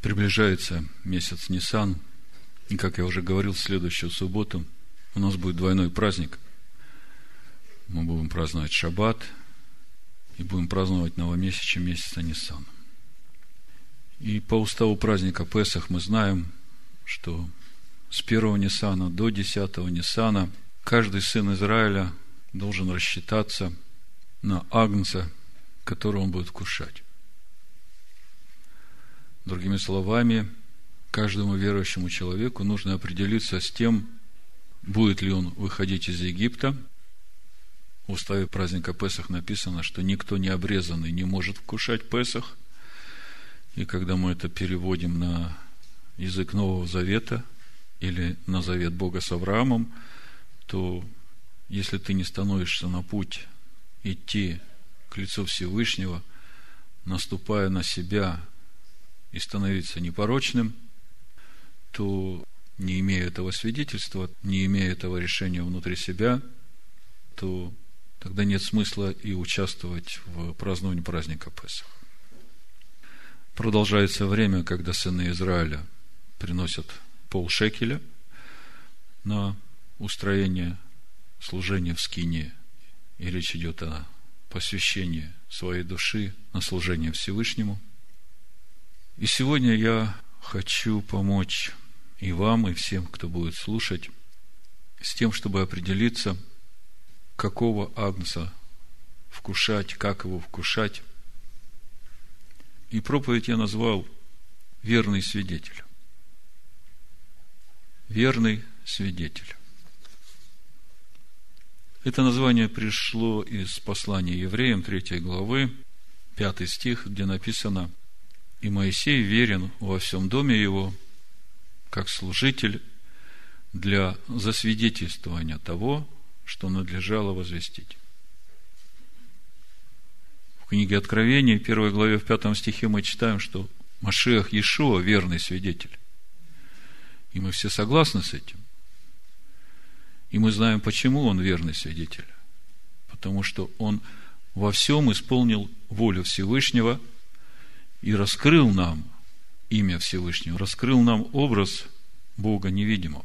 Приближается месяц Нисан, и, как я уже говорил, в следующую субботу у нас будет двойной праздник. Мы будем праздновать Шаббат и будем праздновать новомесячие месяца Нисан. И по уставу праздника Песах мы знаем, что с первого Ниссана до десятого Ниссана каждый сын Израиля должен рассчитаться на Агнца, которого он будет вкушать. Другими словами, каждому верующему человеку нужно определиться с тем, будет ли он выходить из Египта. В уставе праздника Песах написано, что никто не обрезанный не может вкушать Песах. И когда мы это переводим на язык Нового Завета или на завет Бога с Авраамом, то если ты не становишься на путь идти к лицу Всевышнего, наступая на себя и становиться непорочным, то не имея этого свидетельства, не имея этого решения внутри себя, то тогда нет смысла и участвовать в праздновании праздника Песах. Продолжается время, когда сыны Израиля приносят полшекеля на устроение служения в скине, и речь идет о посвящении своей души на служение Всевышнему – и сегодня я хочу помочь и вам, и всем, кто будет слушать, с тем, чтобы определиться, какого агнца вкушать, как его вкушать. И проповедь я назвал «Верный свидетель». Верный свидетель. Это название пришло из послания евреям 3 главы, 5 стих, где написано и Моисей верен во всем доме его, как служитель для засвидетельствования того, что надлежало возвестить. В книге Откровения, первой главе, в пятом стихе мы читаем, что Машиах Иешуа – верный свидетель. И мы все согласны с этим. И мы знаем, почему он верный свидетель. Потому что он во всем исполнил волю Всевышнего – и раскрыл нам имя Всевышнего, раскрыл нам образ Бога невидимого.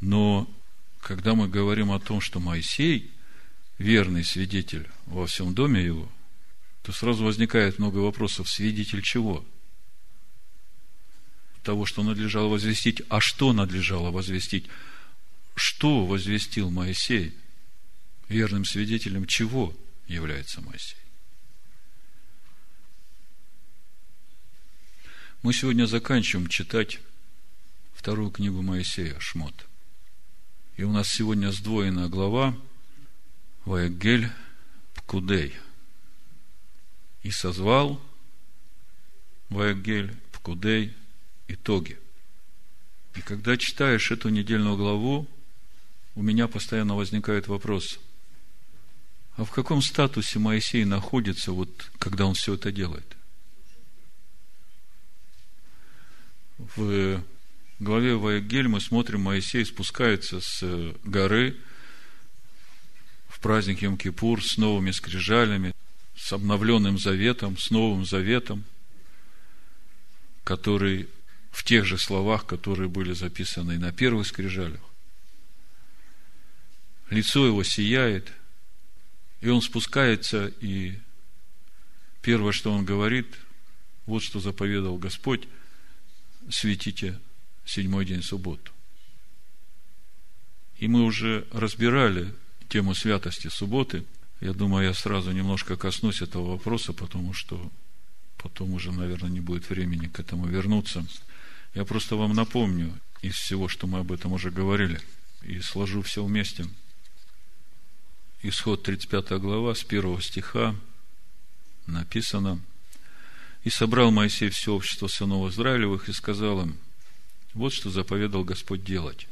Но когда мы говорим о том, что Моисей верный свидетель во всем доме его, то сразу возникает много вопросов. Свидетель чего? Того, что надлежало возвестить. А что надлежало возвестить? Что возвестил Моисей? Верным свидетелем чего является Моисей? Мы сегодня заканчиваем читать вторую книгу Моисея, Шмот. И у нас сегодня сдвоенная глава Ваегель Пкудей. И созвал Ваегель Пкудей итоги. И когда читаешь эту недельную главу, у меня постоянно возникает вопрос, а в каком статусе Моисей находится, вот, когда он все это делает? В главе Ваегель мы смотрим, Моисей спускается с горы в праздник Йом-Кипур с новыми скрижалями, с обновленным заветом, с новым заветом, который в тех же словах, которые были записаны на первых скрижалях. Лицо его сияет, и он спускается, и первое, что он говорит, вот что заповедал Господь – светите седьмой день субботу. И мы уже разбирали тему святости субботы. Я думаю, я сразу немножко коснусь этого вопроса, потому что потом уже, наверное, не будет времени к этому вернуться. Я просто вам напомню из всего, что мы об этом уже говорили, и сложу все вместе. Исход 35 глава, с первого стиха написано – и собрал Моисей все общество сынов Израилевых и сказал им, вот что заповедал Господь делать.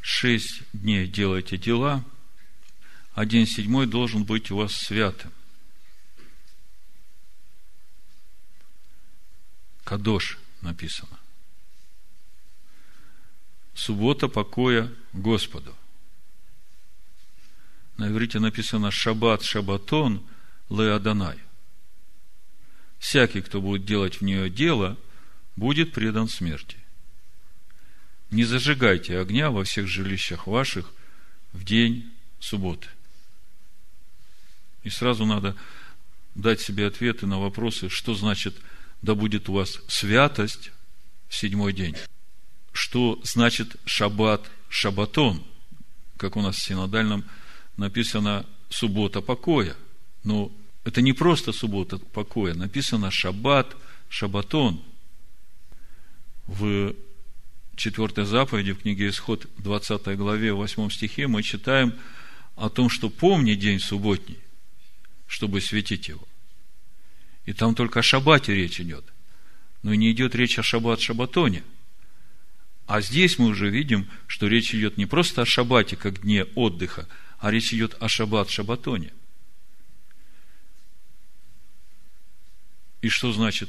Шесть дней делайте дела, а день седьмой должен быть у вас святым. Кадош написано. Суббота покоя Господу. На иврите написано Шаббат Шабатон Леаданай всякий, кто будет делать в нее дело, будет предан смерти. Не зажигайте огня во всех жилищах ваших в день субботы. И сразу надо дать себе ответы на вопросы, что значит «да будет у вас святость в седьмой день». Что значит шаббат, шабатон, как у нас в синодальном написано суббота покоя. Но это не просто суббота покоя, написано шаббат, шабатон. В четвертой заповеди в книге Исход 20 главе 8 стихе мы читаем о том, что помни день субботний, чтобы светить его. И там только о шаббате речь идет. Но не идет речь о шаббат-шабатоне. А здесь мы уже видим, что речь идет не просто о шаббате, как дне отдыха, а речь идет о шаббат-шабатоне. И что значит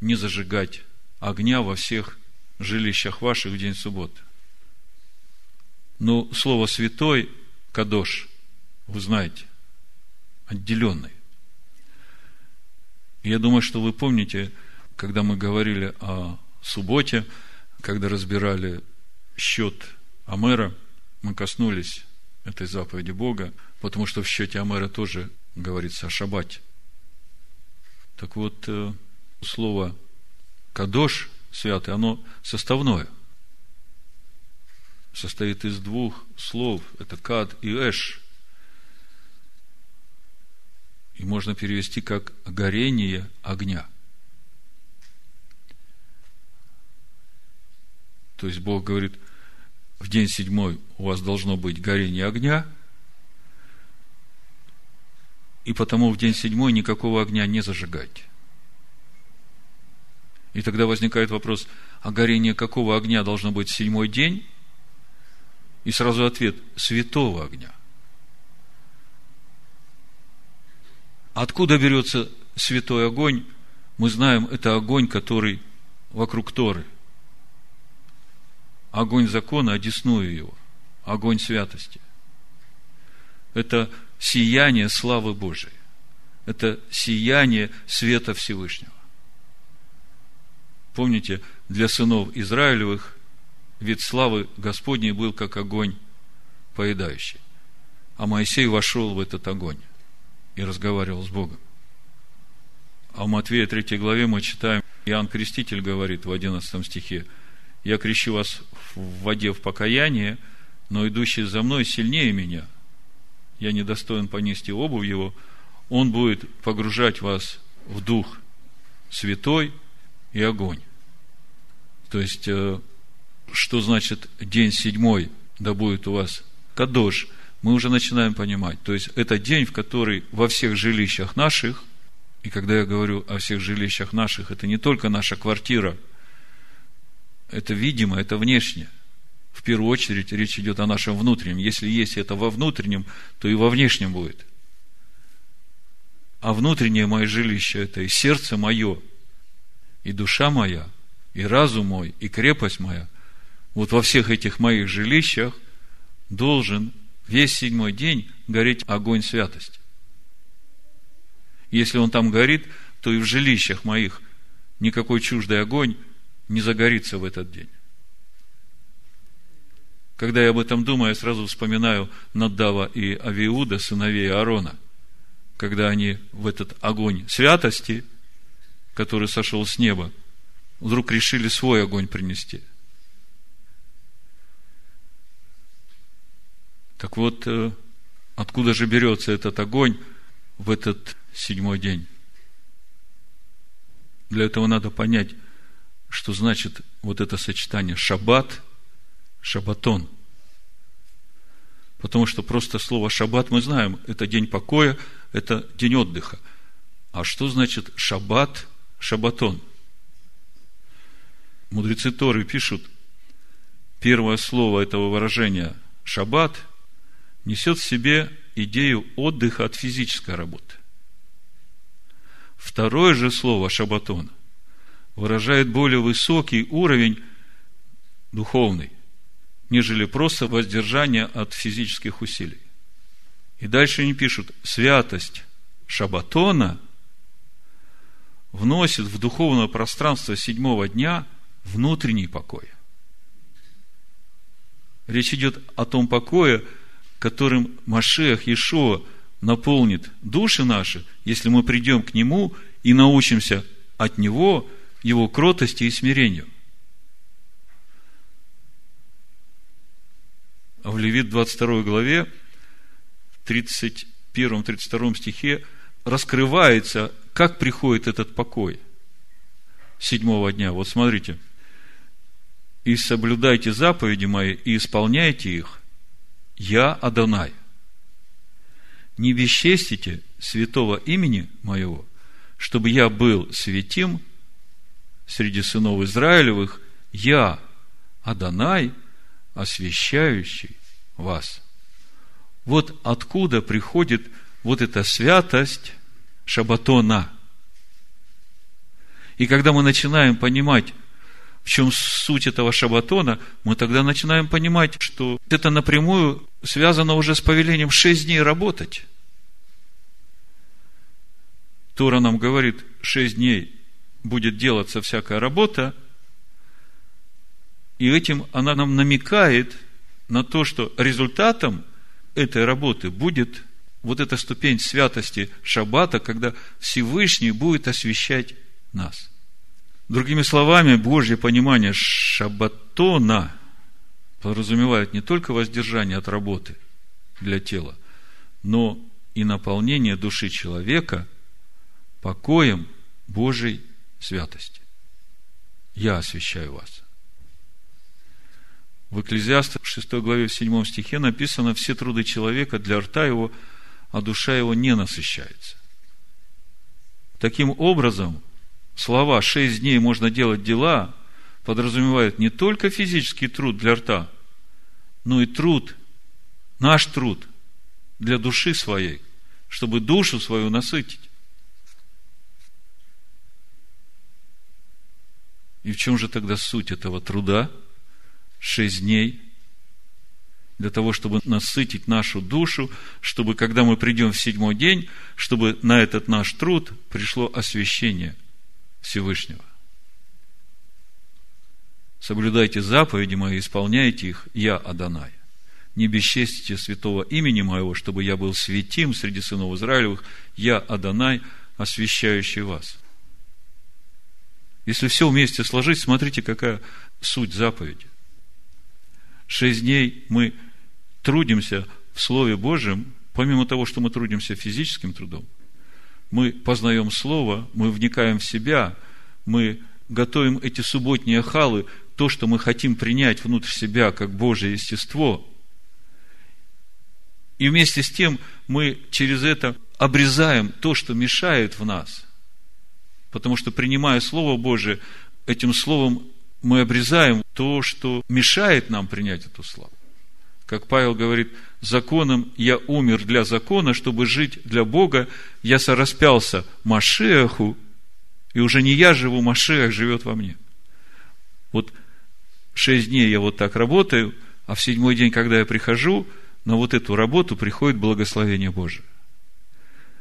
не зажигать огня во всех жилищах ваших в день субботы? Ну, слово «святой», «кадош», вы знаете, отделенный. Я думаю, что вы помните, когда мы говорили о субботе, когда разбирали счет Амера, мы коснулись этой заповеди Бога, потому что в счете Амера тоже говорится о шаббате. Так вот, э, слово «кадош» святый, оно составное. Состоит из двух слов. Это «кад» и «эш». И можно перевести как горение огня. То есть Бог говорит, в день седьмой у вас должно быть горение огня, и потому в день седьмой никакого огня не зажигайте. И тогда возникает вопрос, а горение какого огня должно быть в седьмой день? И сразу ответ – святого огня. Откуда берется святой огонь? Мы знаем, это огонь, который вокруг Торы. Огонь закона, одесную его. Огонь святости. Это сияние славы Божией. Это сияние света Всевышнего. Помните, для сынов Израилевых вид славы Господней был как огонь поедающий. А Моисей вошел в этот огонь и разговаривал с Богом. А в Матвея 3 главе мы читаем, Иоанн Креститель говорит в 11 стихе, «Я крещу вас в воде в покаяние, но идущий за мной сильнее меня. Я недостоин понести обувь его. Он будет погружать вас в дух святой и огонь». То есть, э, что значит день седьмой, да будет у вас кадош – мы уже начинаем понимать. То есть, это день, в который во всех жилищах наших, и когда я говорю о всех жилищах наших, это не только наша квартира, это видимо, это внешне. В первую очередь речь идет о нашем внутреннем. Если есть это во внутреннем, то и во внешнем будет. А внутреннее мое жилище – это и сердце мое, и душа моя, и разум мой, и крепость моя. Вот во всех этих моих жилищах должен весь седьмой день гореть огонь святости. Если он там горит, то и в жилищах моих никакой чуждый огонь не загорится в этот день. Когда я об этом думаю, я сразу вспоминаю Наддава и Авиуда, сыновей Аарона, когда они в этот огонь святости, который сошел с неба, вдруг решили свой огонь принести – Так вот, э, откуда же берется этот огонь в этот седьмой день? Для этого надо понять, что значит вот это сочетание шаббат, шабатон. Потому что просто слово шаббат мы знаем, это день покоя, это день отдыха. А что значит шаббат, шабатон? Мудрецы Торы пишут, первое слово этого выражения шаббат – несет в себе идею отдыха от физической работы. Второе же слово шабатон выражает более высокий уровень духовный, нежели просто воздержание от физических усилий. И дальше они пишут, святость шабатона вносит в духовное пространство седьмого дня внутренний покой. Речь идет о том покое, которым Машех Иешуа наполнит души наши, если мы придем к Нему и научимся от Него Его кротости и смирению. В Левит 22 главе, 31-32 стихе раскрывается, как приходит этот покой седьмого дня. Вот смотрите. «И соблюдайте заповеди мои, и исполняйте их, я Адонай. Не бесчестите святого имени моего, чтобы я был святим среди сынов Израилевых, я Адонай, освящающий вас. Вот откуда приходит вот эта святость Шабатона. И когда мы начинаем понимать, в чем суть этого шабатона, мы тогда начинаем понимать, что это напрямую связано уже с повелением шесть дней работать. Тора нам говорит, шесть дней будет делаться всякая работа, и этим она нам намекает на то, что результатом этой работы будет вот эта ступень святости шаббата, когда Всевышний будет освещать нас – Другими словами, Божье понимание шабатона подразумевает не только воздержание от работы для тела, но и наполнение души человека покоем Божьей святости. Я освящаю вас. В Экклезиаста в 6 главе в 7 стихе написано «Все труды человека для рта его, а душа его не насыщается». Таким образом, слова «шесть дней можно делать дела» подразумевают не только физический труд для рта, но и труд, наш труд для души своей, чтобы душу свою насытить. И в чем же тогда суть этого труда? Шесть дней для того, чтобы насытить нашу душу, чтобы, когда мы придем в седьмой день, чтобы на этот наш труд пришло освящение – Всевышнего. Соблюдайте заповеди мои, исполняйте их, я Адонай. Не бесчестите святого имени моего, чтобы я был святим среди сынов Израилевых, я Адонай, освящающий вас. Если все вместе сложить, смотрите, какая суть заповеди. Шесть дней мы трудимся в Слове Божьем, помимо того, что мы трудимся физическим трудом, мы познаем Слово, мы вникаем в себя, мы готовим эти субботние халы, то, что мы хотим принять внутрь себя как Божье естество. И вместе с тем мы через это обрезаем то, что мешает в нас. Потому что, принимая Слово Божие, этим Словом мы обрезаем то, что мешает нам принять эту славу. Как Павел говорит, законом я умер для закона, чтобы жить для Бога. Я сораспялся Машеху, и уже не я живу, Машех живет во мне. Вот шесть дней я вот так работаю, а в седьмой день, когда я прихожу, на вот эту работу приходит благословение Божие.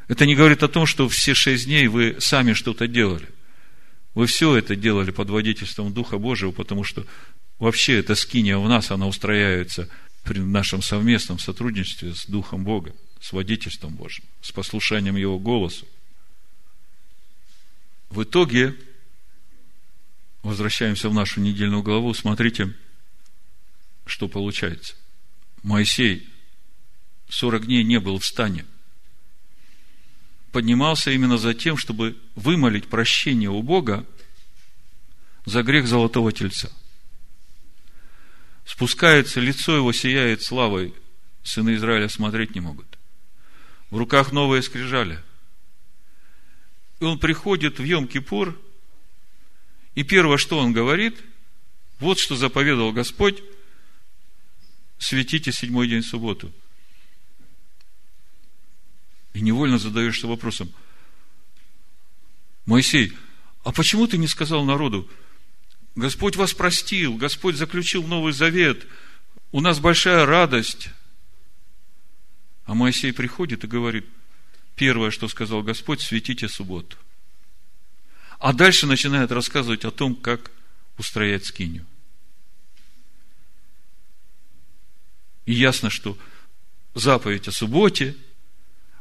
Это не говорит о том, что все шесть дней вы сами что-то делали. Вы все это делали под водительством Духа Божьего, потому что вообще эта скиния в нас, она устрояется – при нашем совместном сотрудничестве с Духом Бога, с водительством Божьим, с послушанием Его голосу. В итоге, возвращаемся в нашу недельную главу, смотрите, что получается. Моисей 40 дней не был в стане. Поднимался именно за тем, чтобы вымолить прощение у Бога за грех золотого тельца – спускается, лицо его сияет славой, сыны Израиля смотреть не могут. В руках новые скрижали. И он приходит в Йом-Кипур, и первое, что он говорит, вот что заповедовал Господь, светите седьмой день субботу. И невольно задаешься вопросом, Моисей, а почему ты не сказал народу, Господь вас простил, Господь заключил Новый Завет, у нас большая радость. А Моисей приходит и говорит, первое, что сказал Господь, светите субботу. А дальше начинает рассказывать о том, как устроять скинию. И ясно, что заповедь о субботе,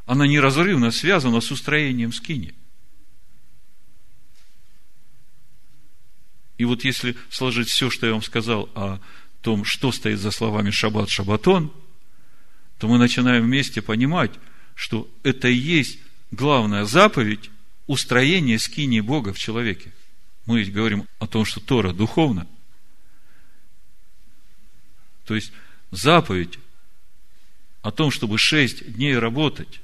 она неразрывно связана с устроением скини. И вот если сложить все, что я вам сказал о том, что стоит за словами шаббат, шаббатон, то мы начинаем вместе понимать, что это и есть главная заповедь устроения скинии Бога в человеке. Мы ведь говорим о том, что Тора духовна. То есть, заповедь о том, чтобы шесть дней работать,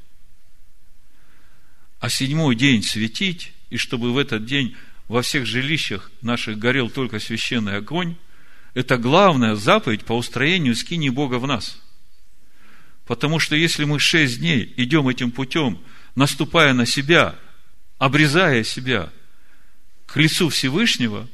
а седьмой день светить, и чтобы в этот день во всех жилищах наших горел только священный огонь, это главная заповедь по устроению скини Бога в нас. Потому что если мы шесть дней идем этим путем, наступая на себя, обрезая себя к лицу Всевышнего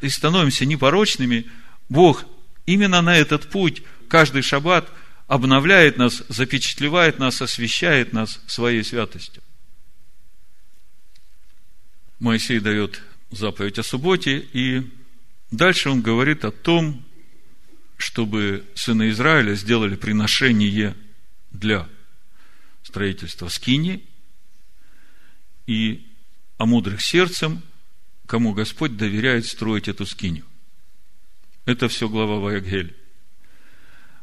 и становимся непорочными, Бог именно на этот путь каждый шаббат обновляет нас, запечатлевает нас, освещает нас своей святостью. Моисей дает заповедь о субботе, и дальше он говорит о том, чтобы сыны Израиля сделали приношение для строительства скини и о мудрых сердцем, кому Господь доверяет строить эту скинию. Это все глава Ваягель.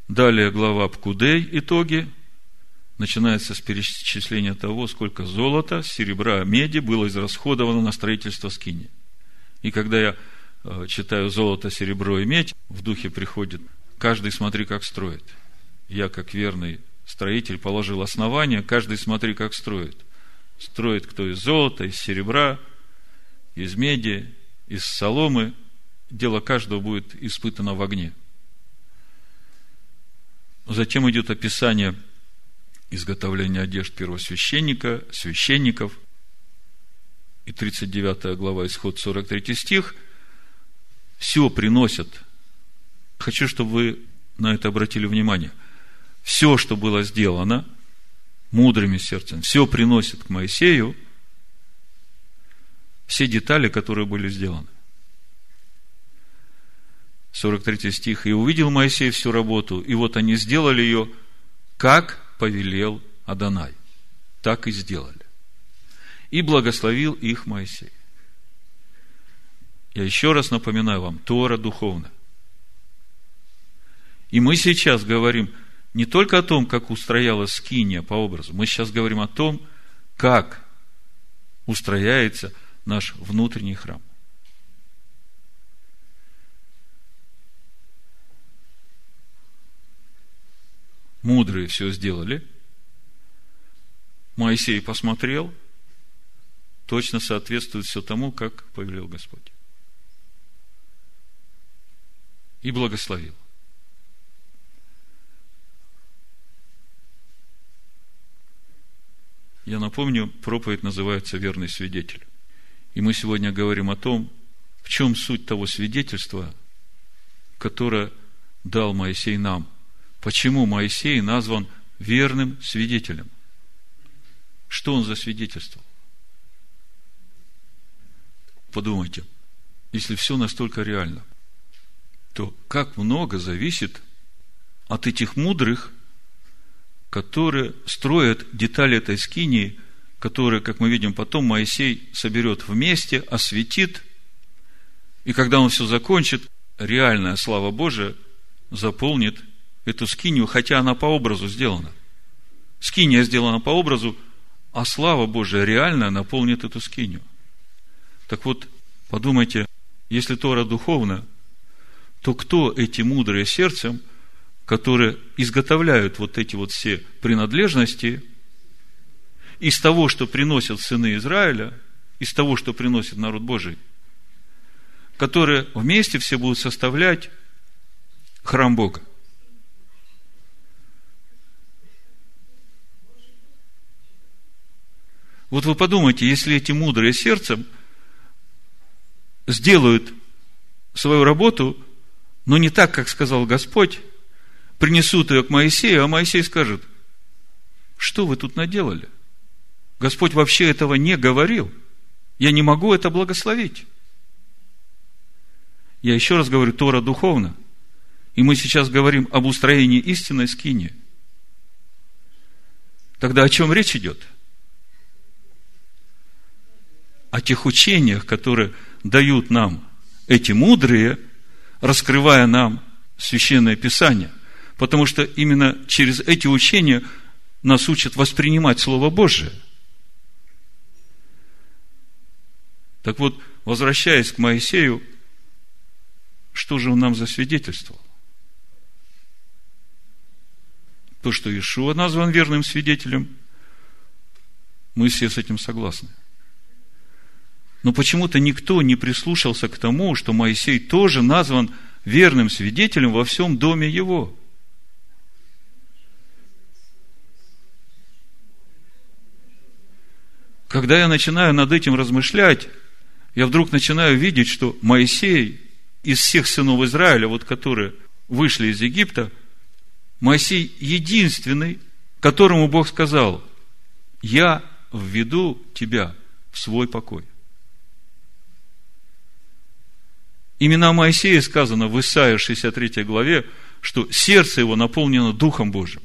Далее глава Пкудей, итоги. Начинается с перечисления того, сколько золота, серебра, меди было израсходовано на строительство скини. И когда я э, читаю золото, серебро и медь, в духе приходит, каждый смотри, как строит. Я, как верный строитель, положил основание, каждый смотри, как строит. Строит кто из золота, из серебра, из меди, из соломы. Дело каждого будет испытано в огне. Затем идет описание изготовления одежд первосвященника, священников. И 39 глава, исход 43 стих. Все приносят. Хочу, чтобы вы на это обратили внимание. Все, что было сделано мудрыми сердцем, все приносит к Моисею все детали, которые были сделаны. 43 стих. «И увидел Моисей всю работу, и вот они сделали ее, как повелел Адонай». Так и сделали. И благословил их Моисей. Я еще раз напоминаю вам, Тора духовна. И мы сейчас говорим не только о том, как устроялась скиния по образу, мы сейчас говорим о том, как устрояется наш внутренний храм. Мудрые все сделали. Моисей посмотрел, точно соответствует все тому, как повелел Господь. И благословил. Я напомню, проповедь называется «Верный свидетель». И мы сегодня говорим о том, в чем суть того свидетельства, которое дал Моисей нам – Почему Моисей назван верным свидетелем? Что он засвидетельствовал? Подумайте, если все настолько реально, то как много зависит от этих мудрых, которые строят детали этой скинии, которые, как мы видим потом, Моисей соберет вместе, осветит, и когда он все закончит, реальная слава Божия заполнит эту скинию, хотя она по образу сделана. Скиния сделана по образу, а слава Божия реально наполнит эту скинию. Так вот, подумайте, если Тора духовна, то кто эти мудрые сердцем, которые изготовляют вот эти вот все принадлежности из того, что приносят сыны Израиля, из того, что приносит народ Божий, которые вместе все будут составлять храм Бога. Вот вы подумайте, если эти мудрые сердцем сделают свою работу, но не так, как сказал Господь, принесут ее к Моисею, а Моисей скажет, что вы тут наделали? Господь вообще этого не говорил. я не могу это благословить. Я еще раз говорю, Тора духовно. И мы сейчас говорим об устроении истинной скини. Тогда о чем речь идет? О тех учениях, которые дают нам эти мудрые, раскрывая нам священное писание. Потому что именно через эти учения нас учат воспринимать Слово Божие. Так вот, возвращаясь к Моисею, что же он нам засвидетельствовал? То, что Иешуа назван верным свидетелем, мы все с этим согласны. Но почему-то никто не прислушался к тому, что Моисей тоже назван верным свидетелем во всем доме его. Когда я начинаю над этим размышлять, я вдруг начинаю видеть, что Моисей из всех сынов Израиля, вот которые вышли из Египта, Моисей единственный, которому Бог сказал, я введу тебя в свой покой. Именно о Моисее сказано в Исаии 63 главе, что сердце его наполнено Духом Божьим.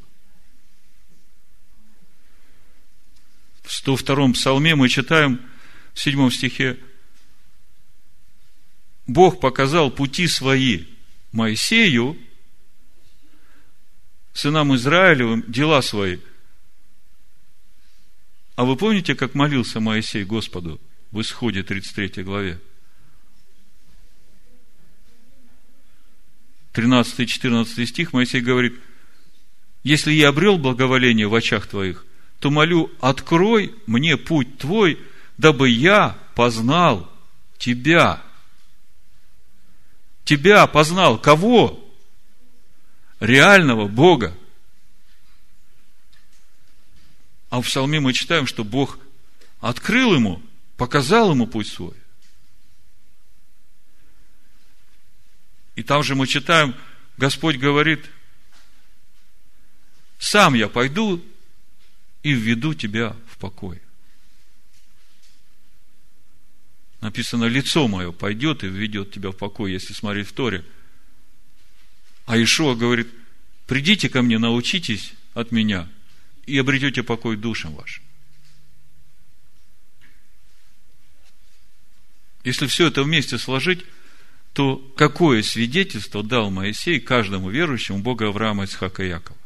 В 102 псалме мы читаем в 7 стихе Бог показал пути свои Моисею, сынам Израилевым, дела свои. А вы помните, как молился Моисей Господу в исходе 33 главе? 13-14 стих Моисей говорит, если я обрел благоволение в очах твоих, то молю, открой мне путь твой, дабы я познал тебя – тебя познал. Кого? Реального Бога. А в Псалме мы читаем, что Бог открыл ему, показал ему путь свой. И там же мы читаем, Господь говорит, сам я пойду и введу тебя в покой. Написано, лицо мое пойдет и введет тебя в покой, если смотреть в Торе. А Ишуа говорит, придите ко мне, научитесь от меня, и обретете покой душам вашим. Если все это вместе сложить, то какое свидетельство дал Моисей каждому верующему Бога Авраама, Исхака и Якова?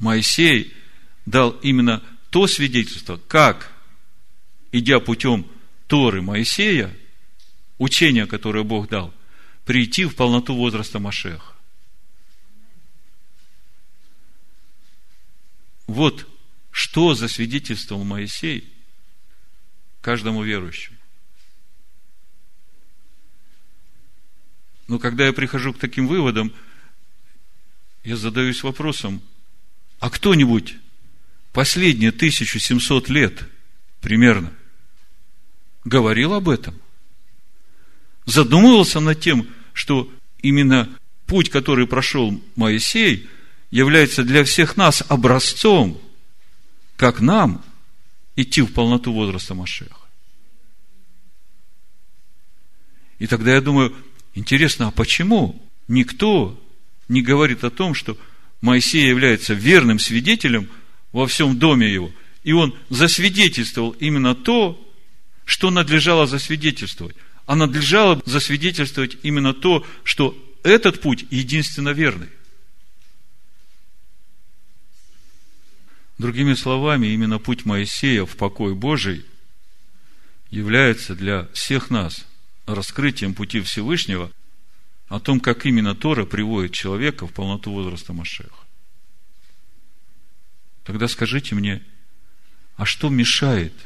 Моисей дал именно то свидетельство, как идя путем Торы Моисея, учения, которое Бог дал, прийти в полноту возраста Машеха. Вот что засвидетельствовал Моисей каждому верующему. Но когда я прихожу к таким выводам, я задаюсь вопросом, а кто-нибудь последние 1700 лет примерно – говорил об этом. Задумывался над тем, что именно путь, который прошел Моисей, является для всех нас образцом, как нам идти в полноту возраста Машеха. И тогда я думаю, интересно, а почему никто не говорит о том, что Моисей является верным свидетелем во всем доме его, и он засвидетельствовал именно то, что надлежало засвидетельствовать? А надлежало засвидетельствовать именно то, что этот путь единственно верный. Другими словами, именно путь Моисея в покой Божий является для всех нас раскрытием пути Всевышнего о том, как именно Тора приводит человека в полноту возраста Машеха. Тогда скажите мне, а что мешает –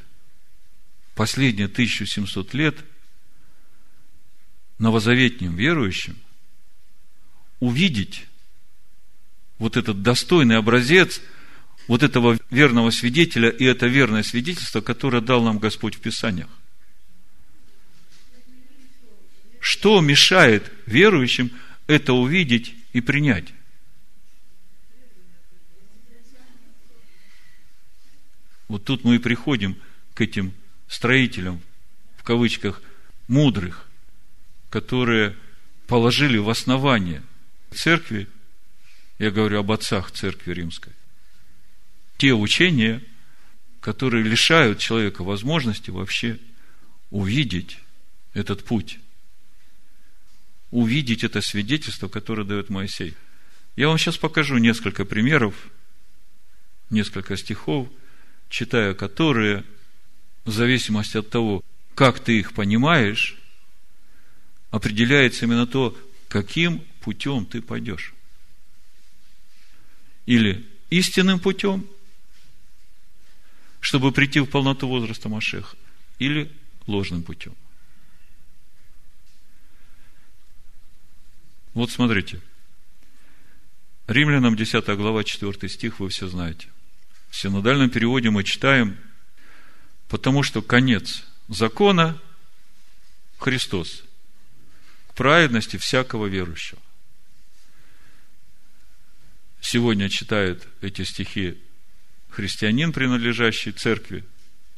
последние 1700 лет новозаветним верующим увидеть вот этот достойный образец вот этого верного свидетеля и это верное свидетельство, которое дал нам Господь в Писаниях. Что мешает верующим это увидеть и принять? Вот тут мы и приходим к этим строителям, в кавычках, мудрых, которые положили в основание церкви, я говорю об отцах церкви римской, те учения, которые лишают человека возможности вообще увидеть этот путь, увидеть это свидетельство, которое дает Моисей. Я вам сейчас покажу несколько примеров, несколько стихов, читая которые, в зависимости от того, как ты их понимаешь, определяется именно то, каким путем ты пойдешь. Или истинным путем, чтобы прийти в полноту возраста Машеха, или ложным путем. Вот смотрите. Римлянам 10 глава 4 стих вы все знаете. В синодальном переводе мы читаем, потому что конец закона – Христос, к праведности всякого верующего. Сегодня читает эти стихи христианин, принадлежащий церкви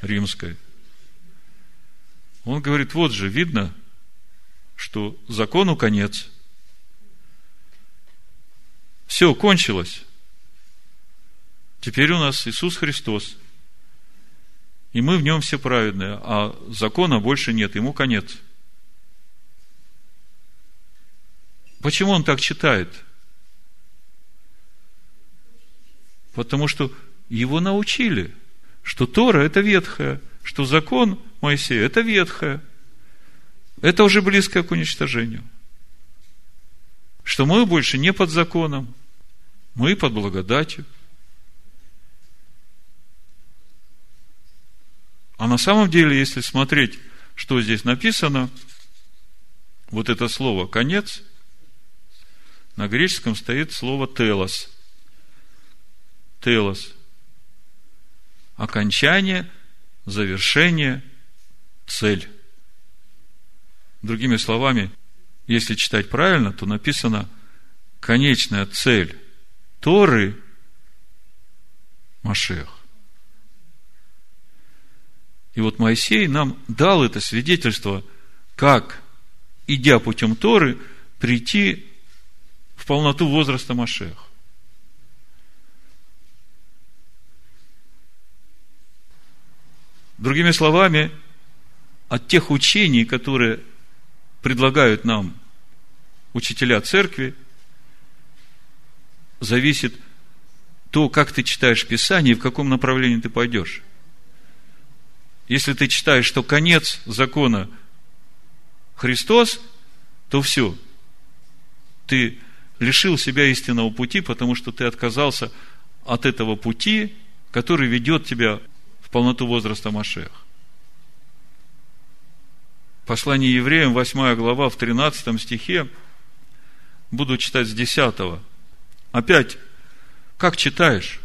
римской. Он говорит, вот же, видно, что закону конец. Все, кончилось. Теперь у нас Иисус Христос. И мы в нем все праведные, а закона больше нет, ему конец. Почему он так читает? Потому что его научили, что Тора – это ветхое, что закон Моисея – это ветхое. Это уже близко к уничтожению. Что мы больше не под законом, мы под благодатью. А на самом деле, если смотреть, что здесь написано, вот это слово «конец», на греческом стоит слово «телос». «Телос» окончание, завершение, цель. Другими словами, если читать правильно, то написано конечная цель Торы – Машех. И вот Моисей нам дал это свидетельство, как, идя путем Торы, прийти в полноту возраста Машеха. Другими словами, от тех учений, которые предлагают нам учителя церкви, зависит то, как ты читаешь Писание и в каком направлении ты пойдешь. Если ты читаешь, что конец закона Христос, то все. Ты лишил себя истинного пути, потому что ты отказался от этого пути, который ведет тебя полноту возраста Машех. Послание евреям, 8 глава, в 13 стихе, буду читать с 10. Опять, как читаешь?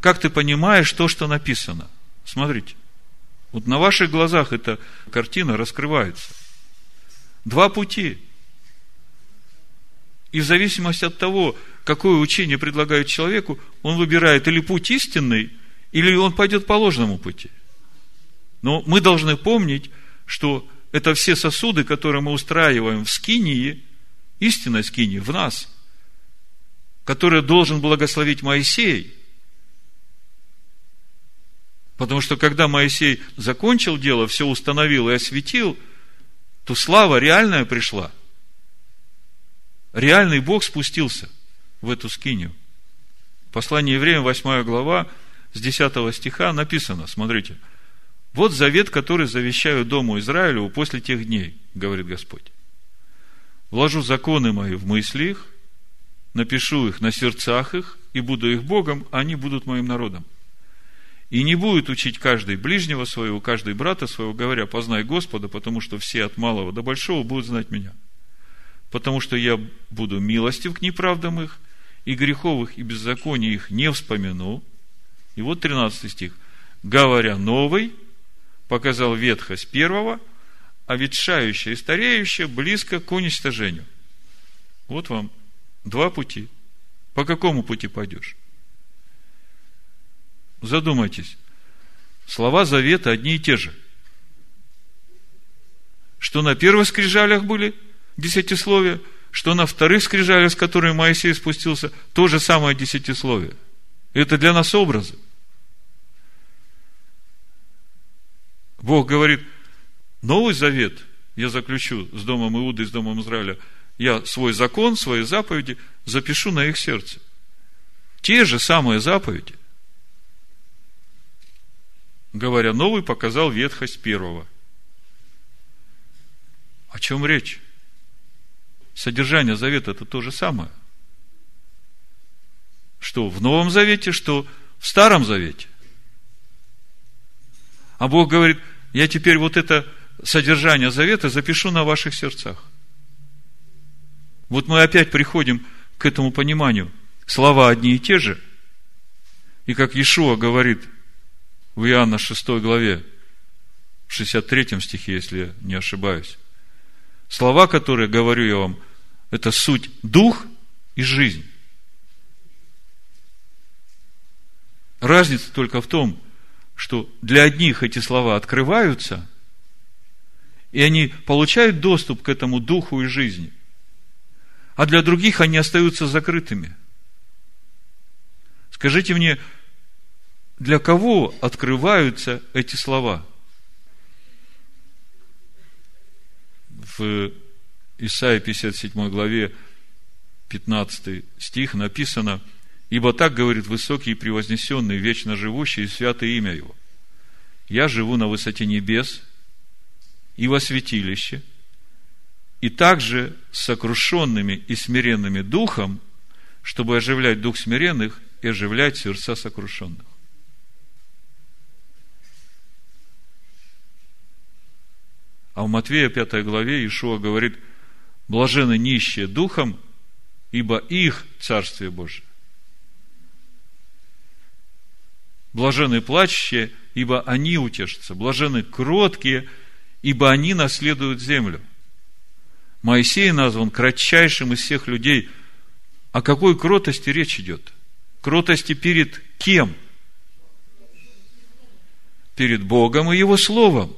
Как ты понимаешь то, что написано? Смотрите. Вот на ваших глазах эта картина раскрывается. Два пути. И в зависимости от того, какое учение предлагают человеку, он выбирает или путь истинный, или он пойдет по ложному пути. Но мы должны помнить, что это все сосуды, которые мы устраиваем в скинии, истинной скинии, в нас, которые должен благословить Моисей. Потому что когда Моисей закончил дело, все установил и осветил, то слава реальная пришла. Реальный Бог спустился в эту скинию. Послание евреям, 8 глава, с 10 стиха написано, смотрите, вот завет, который завещаю Дому Израилю после тех дней, говорит Господь. Вложу законы мои в мысли их, напишу их на сердцах их, и буду их Богом, а они будут моим народом. И не будет учить каждый ближнего своего, каждый брата своего, говоря, познай Господа, потому что все от малого до большого будут знать меня. Потому что я буду милостив к неправдам их, и греховых, и беззаконий их не вспомяну. И вот 13 стих. Говоря новый, показал ветхость первого, а ветшающее и стареющее близко к уничтожению. Вот вам два пути. По какому пути пойдешь? Задумайтесь. Слова завета одни и те же. Что на первых скрижалях были десятисловия, что на вторых скрижалях, с которыми Моисей спустился, то же самое десятисловие. Это для нас образы. Бог говорит, Новый Завет я заключу с домом Иуды с домом Израиля. Я свой закон, свои заповеди запишу на их сердце. Те же самые заповеди. Говоря новый, показал ветхость первого. О чем речь? Содержание завета это то же самое. Что в Новом Завете, что в Старом Завете. А Бог говорит, я теперь вот это содержание завета запишу на ваших сердцах. Вот мы опять приходим к этому пониманию. Слова одни и те же. И как Иешуа говорит в Иоанна 6 главе, в 63 стихе, если я не ошибаюсь, слова, которые говорю я вам, это суть дух и жизнь. Разница только в том, что для одних эти слова открываются, и они получают доступ к этому духу и жизни, а для других они остаются закрытыми. Скажите мне, для кого открываются эти слова? В Исаии 57 главе 15 стих написано – Ибо так говорит высокий и превознесенный, вечно живущий и святое имя Его. Я живу на высоте небес и во святилище, и также с сокрушенными и смиренными духом, чтобы оживлять дух смиренных и оживлять сердца сокрушенных. А в Матвея 5 главе Иешуа говорит, блажены нищие духом, ибо их Царствие Божие. Блажены плачущие, ибо они утешатся. Блажены кроткие, ибо они наследуют землю. Моисей назван кратчайшим из всех людей. О какой кротости речь идет? Кротости перед кем? Перед Богом и Его Словом.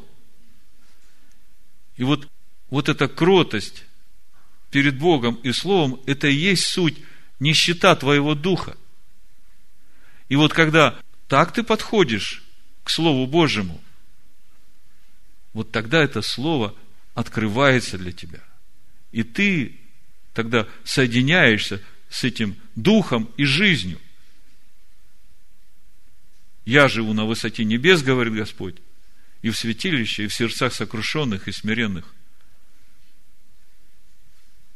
И вот, вот эта кротость перед Богом и Словом, это и есть суть нищета твоего духа. И вот когда так ты подходишь к Слову Божьему, вот тогда это Слово открывается для тебя. И ты тогда соединяешься с этим духом и жизнью. Я живу на высоте небес, говорит Господь, и в святилище, и в сердцах сокрушенных и смиренных.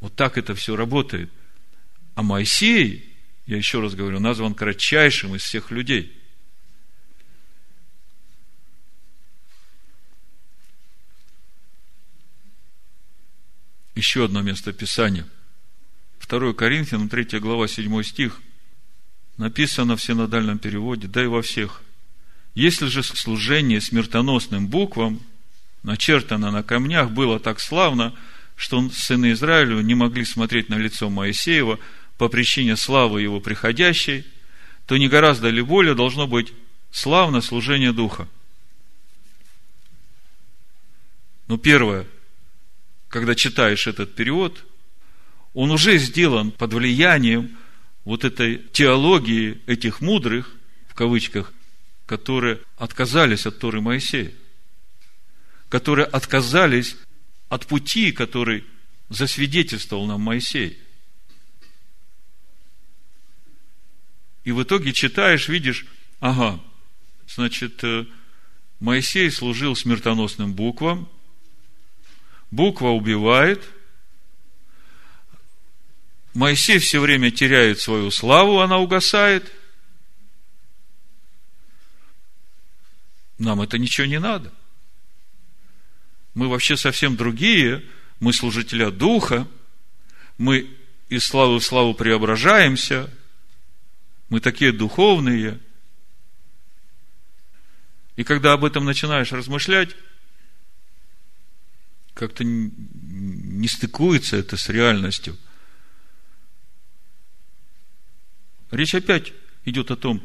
Вот так это все работает. А Моисей, я еще раз говорю, назван кратчайшим из всех людей – еще одно место Писания. 2 Коринфянам, 3 глава, 7 стих. Написано в синодальном переводе, да и во всех. Если же служение смертоносным буквам, начертано на камнях, было так славно, что сыны Израилю не могли смотреть на лицо Моисеева по причине славы его приходящей, то не гораздо ли более должно быть славно служение Духа. Ну, первое, когда читаешь этот перевод, он уже сделан под влиянием вот этой теологии этих мудрых, в кавычках, которые отказались от Торы Моисея, которые отказались от пути, который засвидетельствовал нам Моисей. И в итоге читаешь, видишь, ага, значит, э, Моисей служил смертоносным буквам, буква убивает, Моисей все время теряет свою славу, она угасает. Нам это ничего не надо. Мы вообще совсем другие, мы служителя Духа, мы из славы в славу преображаемся, мы такие духовные. И когда об этом начинаешь размышлять, как-то не стыкуется это с реальностью. Речь опять идет о том,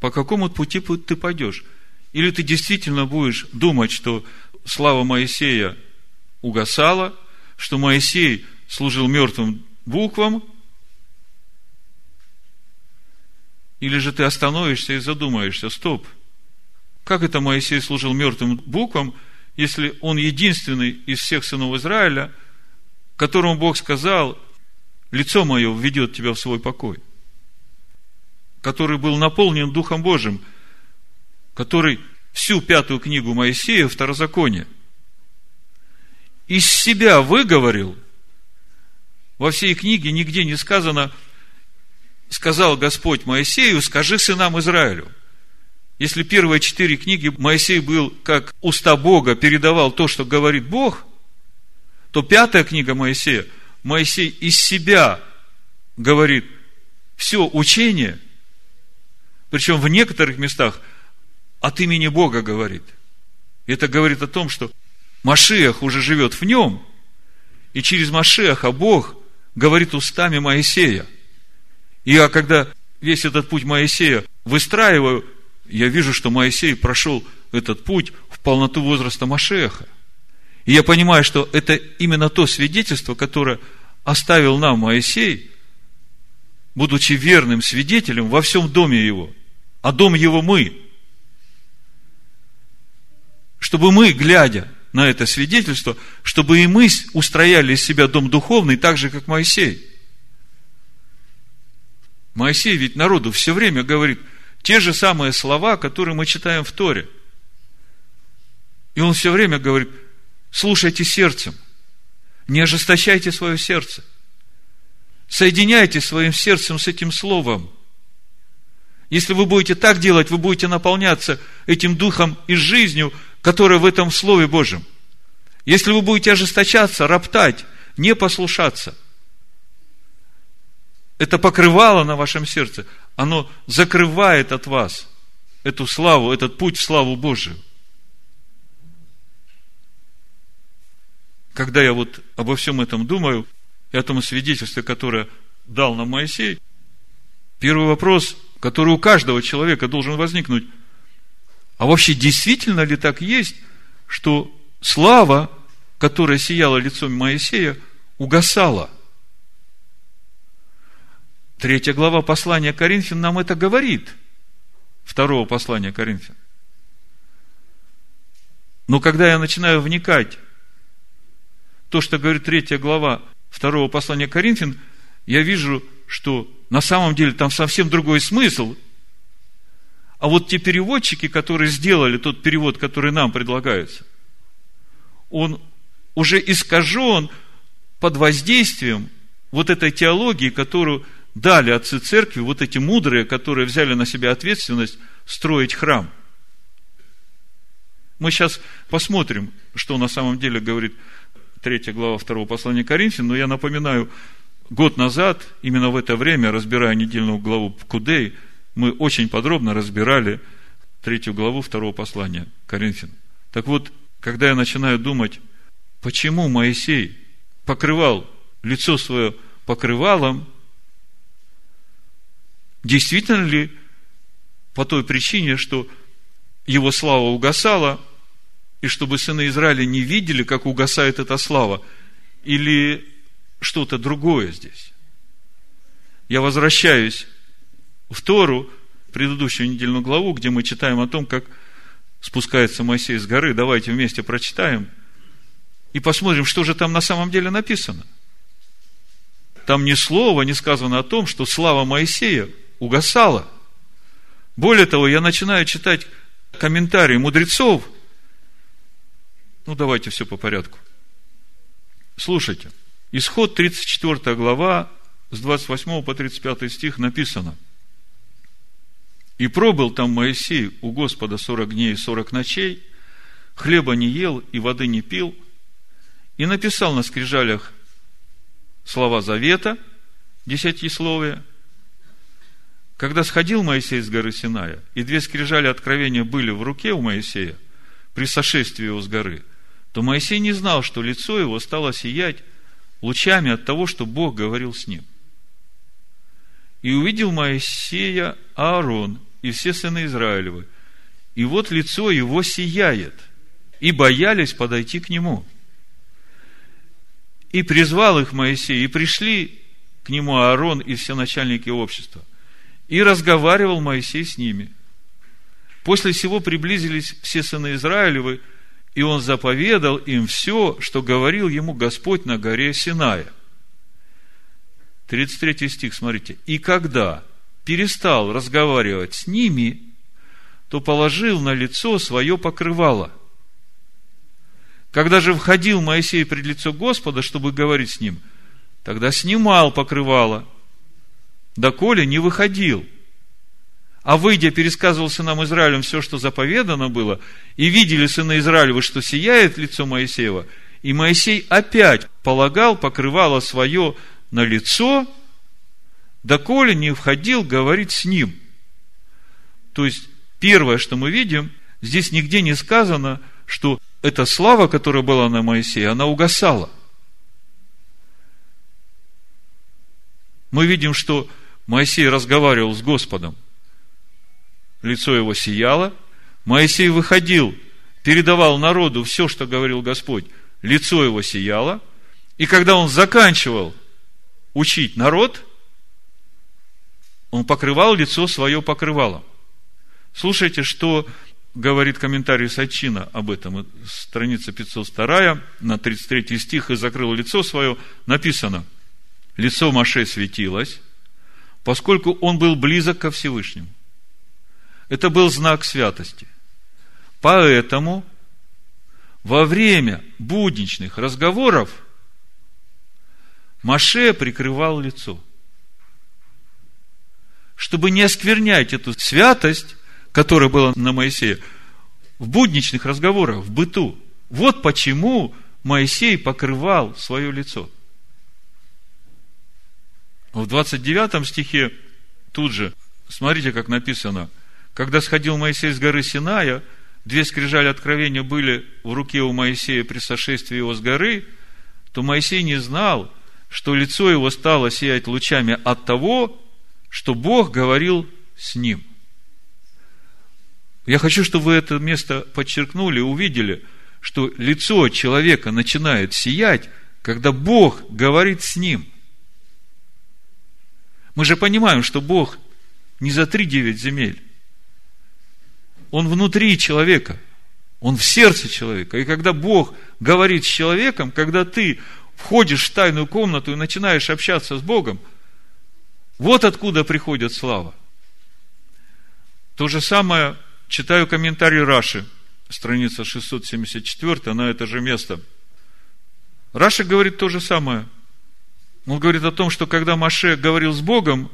по какому пути ты пойдешь. Или ты действительно будешь думать, что слава Моисея угасала, что Моисей служил мертвым буквам, или же ты остановишься и задумаешься, стоп, как это Моисей служил мертвым буквам, если он единственный из всех сынов Израиля, которому Бог сказал, лицо мое введет тебя в свой покой, который был наполнен Духом Божьим, который всю пятую книгу Моисея, Второзаконие, из себя выговорил, во всей книге нигде не сказано, сказал Господь Моисею, скажи сынам Израилю. Если первые четыре книги Моисей был как уста Бога, передавал то, что говорит Бог, то пятая книга Моисея, Моисей из себя говорит все учение, причем в некоторых местах от имени Бога говорит. Это говорит о том, что Машиах уже живет в нем, и через Машиаха Бог говорит устами Моисея. И я, когда весь этот путь Моисея выстраиваю, я вижу, что Моисей прошел этот путь в полноту возраста Машеха. И я понимаю, что это именно то свидетельство, которое оставил нам Моисей, будучи верным свидетелем во всем доме его. А дом его мы. Чтобы мы, глядя на это свидетельство, чтобы и мы устрояли из себя дом духовный так же, как Моисей. Моисей ведь народу все время говорит – те же самые слова, которые мы читаем в Торе. И он все время говорит, слушайте сердцем, не ожесточайте свое сердце. Соединяйте своим сердцем с этим словом. Если вы будете так делать, вы будете наполняться этим духом и жизнью, которая в этом Слове Божьем. Если вы будете ожесточаться, роптать, не послушаться, это покрывало на вашем сердце, оно закрывает от вас эту славу, этот путь в славу Божию. Когда я вот обо всем этом думаю, и о том свидетельстве, которое дал нам Моисей, первый вопрос, который у каждого человека должен возникнуть, а вообще действительно ли так есть, что слава, которая сияла лицом Моисея, угасала – Третья глава послания Коринфян нам это говорит. Второго послания Коринфян. Но когда я начинаю вникать то, что говорит третья глава второго послания Коринфян, я вижу, что на самом деле там совсем другой смысл. А вот те переводчики, которые сделали тот перевод, который нам предлагается, он уже искажен под воздействием вот этой теологии, которую дали отцы церкви, вот эти мудрые, которые взяли на себя ответственность строить храм. Мы сейчас посмотрим, что на самом деле говорит третья глава второго послания Коринфян, но я напоминаю, год назад, именно в это время, разбирая недельную главу Кудей, мы очень подробно разбирали третью главу второго послания Коринфян. Так вот, когда я начинаю думать, почему Моисей покрывал лицо свое покрывалом, Действительно ли по той причине, что его слава угасала, и чтобы сыны Израиля не видели, как угасает эта слава, или что-то другое здесь? Я возвращаюсь в Тору, предыдущую недельную главу, где мы читаем о том, как спускается Моисей с горы. Давайте вместе прочитаем и посмотрим, что же там на самом деле написано. Там ни слова не сказано о том, что слава Моисея угасала. Более того, я начинаю читать комментарии мудрецов. Ну, давайте все по порядку. Слушайте. Исход 34 глава, с 28 по 35 стих написано. «И пробыл там Моисей у Господа сорок дней и сорок ночей, хлеба не ел и воды не пил, и написал на скрижалях слова завета, десятисловия, когда сходил Моисей с горы Синая, и две скрижали откровения были в руке у Моисея при сошествии его с горы, то Моисей не знал, что лицо его стало сиять лучами от того, что Бог говорил с ним. И увидел Моисея Аарон, и все сыны Израилевы. И вот лицо его сияет, и боялись подойти к нему. И призвал их Моисей, и пришли к нему Аарон и все начальники общества. И разговаривал Моисей с ними. После всего приблизились все сыны Израилевы, и он заповедал им все, что говорил ему Господь на горе Синая. 33 стих, смотрите. И когда перестал разговаривать с ними, то положил на лицо свое покрывало. Когда же входил Моисей пред лицо Господа, чтобы говорить с ним, тогда снимал покрывало, доколе не выходил. А выйдя, пересказывал сынам Израилем все, что заповедано было, и видели сыны Израилевы, что сияет лицо Моисеева, и Моисей опять полагал покрывало свое на лицо, доколе не входил говорить с ним. То есть, первое, что мы видим, здесь нигде не сказано, что эта слава, которая была на Моисее, она угасала. Мы видим, что Моисей разговаривал с Господом. Лицо его сияло. Моисей выходил, передавал народу все, что говорил Господь. Лицо его сияло. И когда он заканчивал учить народ, он покрывал лицо свое покрывалом. Слушайте, что говорит комментарий Сачина об этом. Страница 502, на 33 стих, «И закрыл лицо свое», написано, «Лицо Маше светилось, поскольку он был близок ко Всевышнему». Это был знак святости. Поэтому во время будничных разговоров Маше прикрывал лицо. Чтобы не осквернять эту святость, которая была на Моисее, в будничных разговорах, в быту. Вот почему Моисей покрывал свое лицо. В 29 стихе тут же, смотрите, как написано, когда сходил Моисей с горы Синая, две скрижали откровения были в руке у Моисея при сошествии его с горы, то Моисей не знал, что лицо его стало сиять лучами от того, что Бог говорил с ним – я хочу, чтобы вы это место подчеркнули, увидели, что лицо человека начинает сиять, когда Бог говорит с ним. Мы же понимаем, что Бог не за три девять земель. Он внутри человека. Он в сердце человека. И когда Бог говорит с человеком, когда ты входишь в тайную комнату и начинаешь общаться с Богом, вот откуда приходит слава. То же самое Читаю комментарий Раши, страница 674, на это же место. Раши говорит то же самое. Он говорит о том, что когда Маше говорил с Богом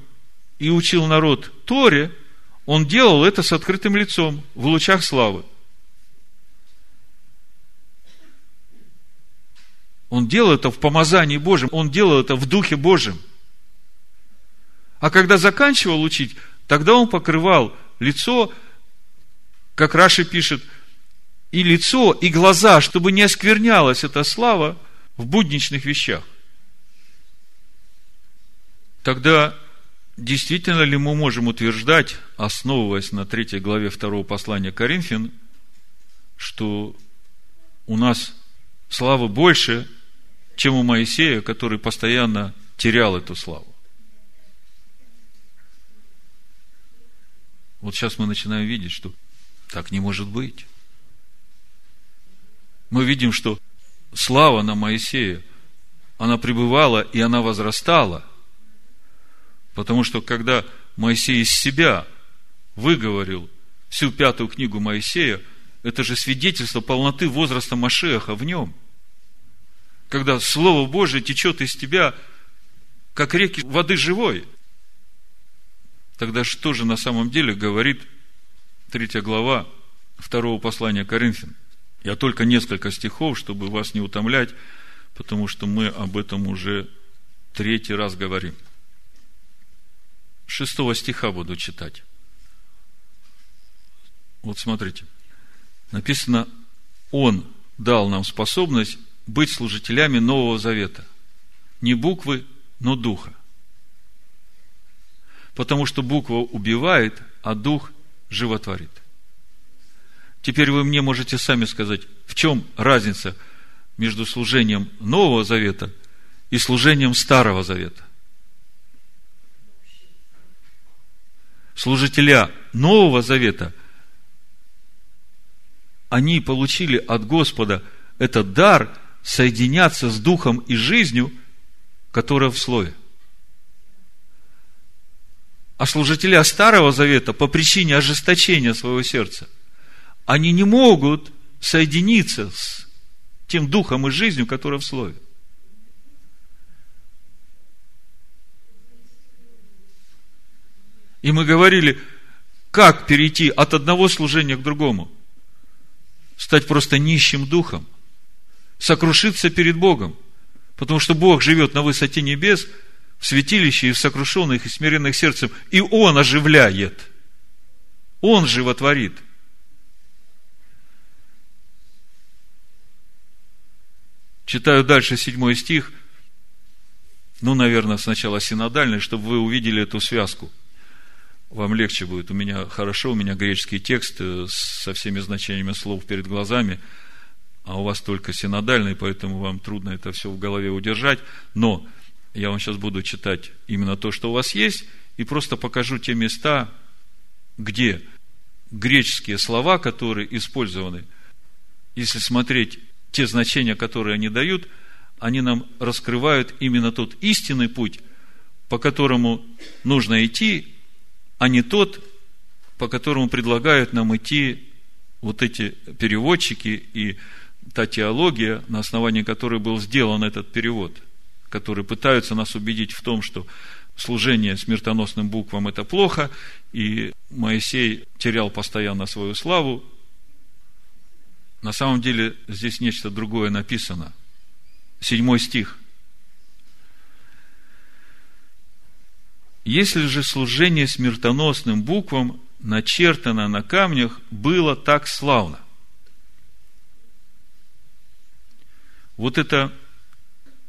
и учил народ Торе, он делал это с открытым лицом, в лучах славы. Он делал это в помазании Божьем, он делал это в Духе Божьем. А когда заканчивал учить, тогда он покрывал лицо как Раши пишет, и лицо, и глаза, чтобы не осквернялась эта слава в будничных вещах. Тогда действительно ли мы можем утверждать, основываясь на третьей главе второго послания Коринфян, что у нас славы больше, чем у Моисея, который постоянно терял эту славу? Вот сейчас мы начинаем видеть, что так не может быть. Мы видим, что слава на Моисея, она пребывала и она возрастала. Потому что когда Моисей из себя выговорил всю пятую книгу Моисея, это же свидетельство полноты возраста Машеха в нем. Когда Слово Божие течет из тебя, как реки воды живой. Тогда что же на самом деле говорит третья глава второго послания Коринфян. Я только несколько стихов, чтобы вас не утомлять, потому что мы об этом уже третий раз говорим. Шестого стиха буду читать. Вот смотрите. Написано, Он дал нам способность быть служителями Нового Завета. Не буквы, но духа. Потому что буква убивает, а дух животворит. Теперь вы мне можете сами сказать, в чем разница между служением Нового Завета и служением Старого Завета. Служителя Нового Завета, они получили от Господа этот дар соединяться с Духом и жизнью, которая в Слове. А служителя Старого Завета по причине ожесточения своего сердца, они не могут соединиться с тем духом и жизнью, которая в Слове. И мы говорили, как перейти от одного служения к другому? Стать просто нищим духом, сокрушиться перед Богом, потому что Бог живет на высоте небес – в святилище и в сокрушенных и смиренных сердцем. И Он оживляет. Он животворит. Читаю дальше седьмой стих. Ну, наверное, сначала синодальный, чтобы вы увидели эту связку. Вам легче будет. У меня хорошо, у меня греческий текст э, со всеми значениями слов перед глазами, а у вас только синодальный, поэтому вам трудно это все в голове удержать. Но я вам сейчас буду читать именно то, что у вас есть, и просто покажу те места, где греческие слова, которые использованы, если смотреть те значения, которые они дают, они нам раскрывают именно тот истинный путь, по которому нужно идти, а не тот, по которому предлагают нам идти вот эти переводчики и та теология, на основании которой был сделан этот перевод – которые пытаются нас убедить в том, что служение смертоносным буквам – это плохо, и Моисей терял постоянно свою славу. На самом деле здесь нечто другое написано. Седьмой стих. Если же служение смертоносным буквам начертано на камнях было так славно. Вот это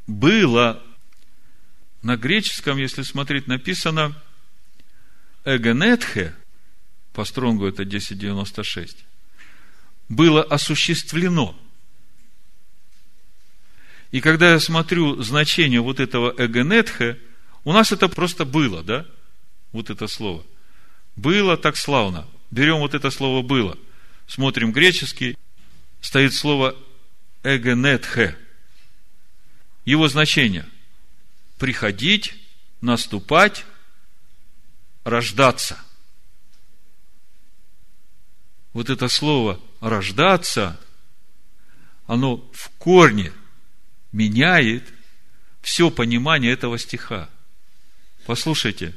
было на греческом, если смотреть, написано эгенетхе, по стронгу это 1096, было осуществлено. И когда я смотрю значение вот этого эгенетхе, у нас это просто было, да? Вот это слово. Было так славно. Берем вот это слово было. Смотрим греческий, стоит слово эгенетхе – его значение – приходить, наступать, рождаться. Вот это слово «рождаться», оно в корне меняет все понимание этого стиха. Послушайте,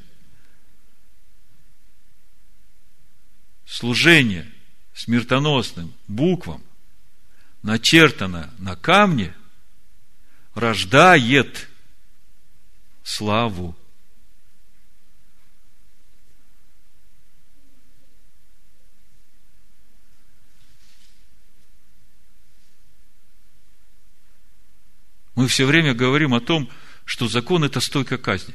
служение смертоносным буквам начертано на камне – рождает славу. Мы все время говорим о том, что закон – это стойка казни.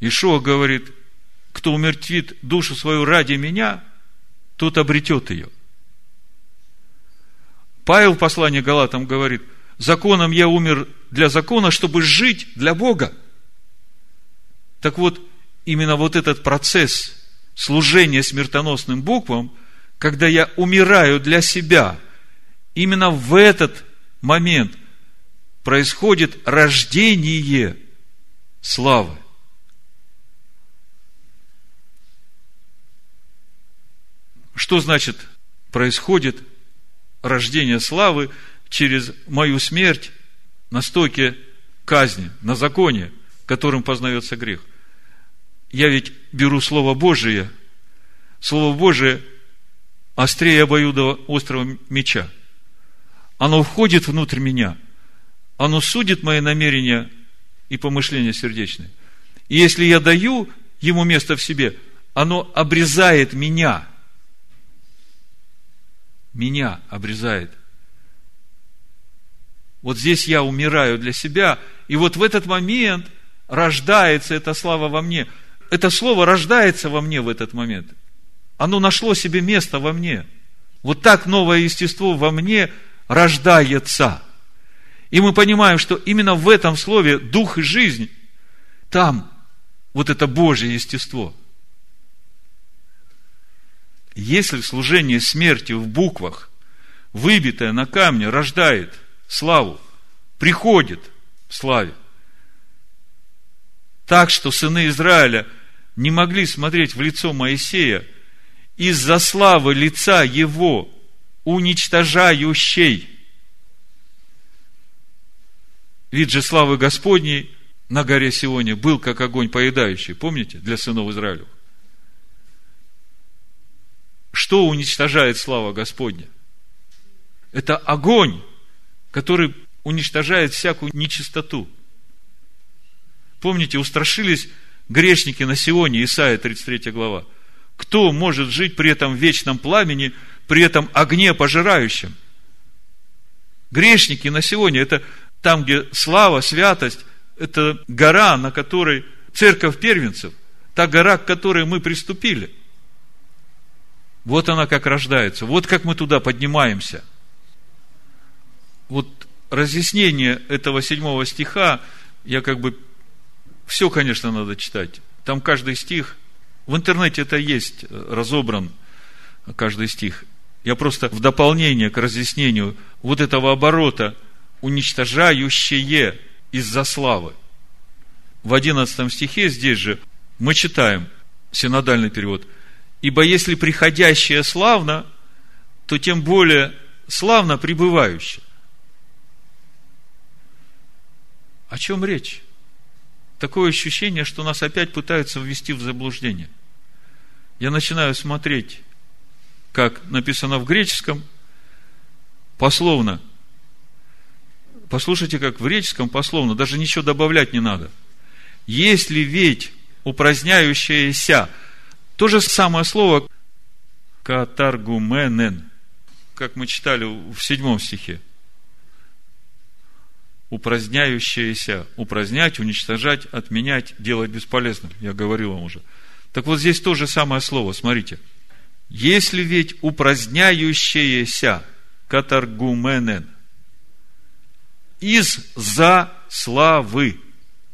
Ишуа говорит, кто умертвит душу свою ради меня, тот обретет ее. Павел в послании Галатам говорит – законом я умер для закона, чтобы жить для Бога. Так вот, именно вот этот процесс служения смертоносным буквам, когда я умираю для себя, именно в этот момент происходит рождение славы. Что значит происходит рождение славы? через мою смерть на стойке казни, на законе, которым познается грех. Я ведь беру Слово Божие, Слово Божие острее обоюдого острого меча. Оно входит внутрь меня, оно судит мои намерения и помышления сердечные. И если я даю ему место в себе, оно обрезает меня. Меня обрезает. Вот здесь я умираю для себя, и вот в этот момент рождается эта слава во мне. это слово рождается во мне в этот момент. Оно нашло себе место во мне. Вот так новое естество во мне рождается. И мы понимаем, что именно в этом слове дух и жизнь, там вот это Божье естество. Если служение смерти в буквах, выбитое на камне, рождает славу, приходит в славе, так что сыны Израиля не могли смотреть в лицо Моисея из-за славы лица его, уничтожающей. Вид же славы Господней на горе Сионе был как огонь поедающий, помните, для сынов Израиля. Что уничтожает слава Господня? Это огонь, который уничтожает всякую нечистоту – Помните, устрашились грешники на Сионе, Исаия 33 глава. Кто может жить при этом вечном пламени, при этом огне пожирающем? Грешники на Сионе – это там, где слава, святость, это гора, на которой церковь первенцев, та гора, к которой мы приступили. Вот она как рождается, вот как мы туда поднимаемся. Вот разъяснение этого седьмого стиха я как бы все, конечно, надо читать. Там каждый стих, в интернете это есть, разобран каждый стих. Я просто в дополнение к разъяснению вот этого оборота, уничтожающее из-за славы. В одиннадцатом стихе здесь же мы читаем, синодальный перевод, «Ибо если приходящее славно, то тем более славно пребывающее». О чем речь? такое ощущение, что нас опять пытаются ввести в заблуждение. Я начинаю смотреть, как написано в греческом, пословно. Послушайте, как в греческом пословно, даже ничего добавлять не надо. Если ведь упраздняющееся, то же самое слово катаргуменен, как мы читали в седьмом стихе упраздняющееся, упразднять, уничтожать, отменять, делать бесполезным. Я говорил вам уже. Так вот здесь то же самое слово, смотрите. Если ведь упраздняющееся, катаргуменен, из-за славы.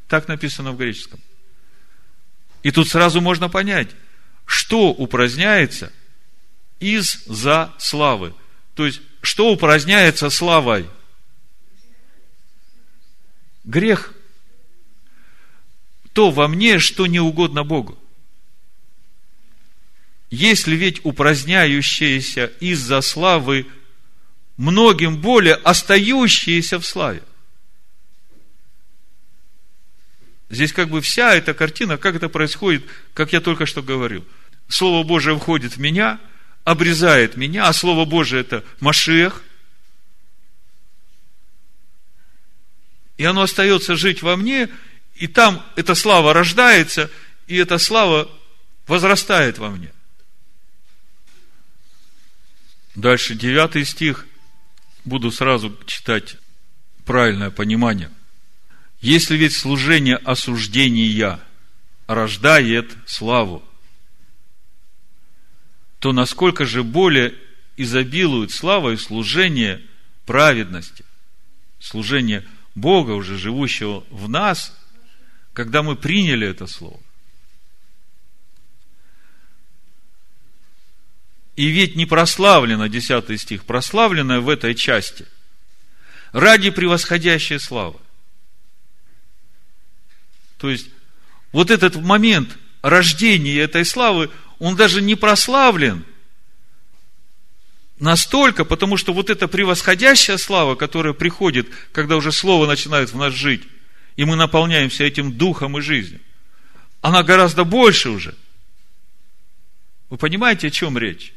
Так написано в греческом. И тут сразу можно понять, что упраздняется из-за славы. То есть, что упраздняется славой – грех. То во мне, что не угодно Богу. Если ведь упраздняющиеся из-за славы многим более остающиеся в славе. Здесь как бы вся эта картина, как это происходит, как я только что говорил. Слово Божие входит в меня, обрезает меня, а Слово Божие это Машех – и оно остается жить во мне, и там эта слава рождается, и эта слава возрастает во мне. Дальше, девятый стих, буду сразу читать правильное понимание. Если ведь служение осуждения рождает славу, то насколько же более изобилует слава и служение праведности, служение Бога, уже живущего в нас, когда мы приняли это слово. И ведь не прославлено, 10 стих, прославленное в этой части, ради превосходящей славы. То есть, вот этот момент рождения этой славы, он даже не прославлен – Настолько, потому что вот эта превосходящая слава, которая приходит, когда уже Слово начинает в нас жить, и мы наполняемся этим духом и жизнью, она гораздо больше уже. Вы понимаете, о чем речь?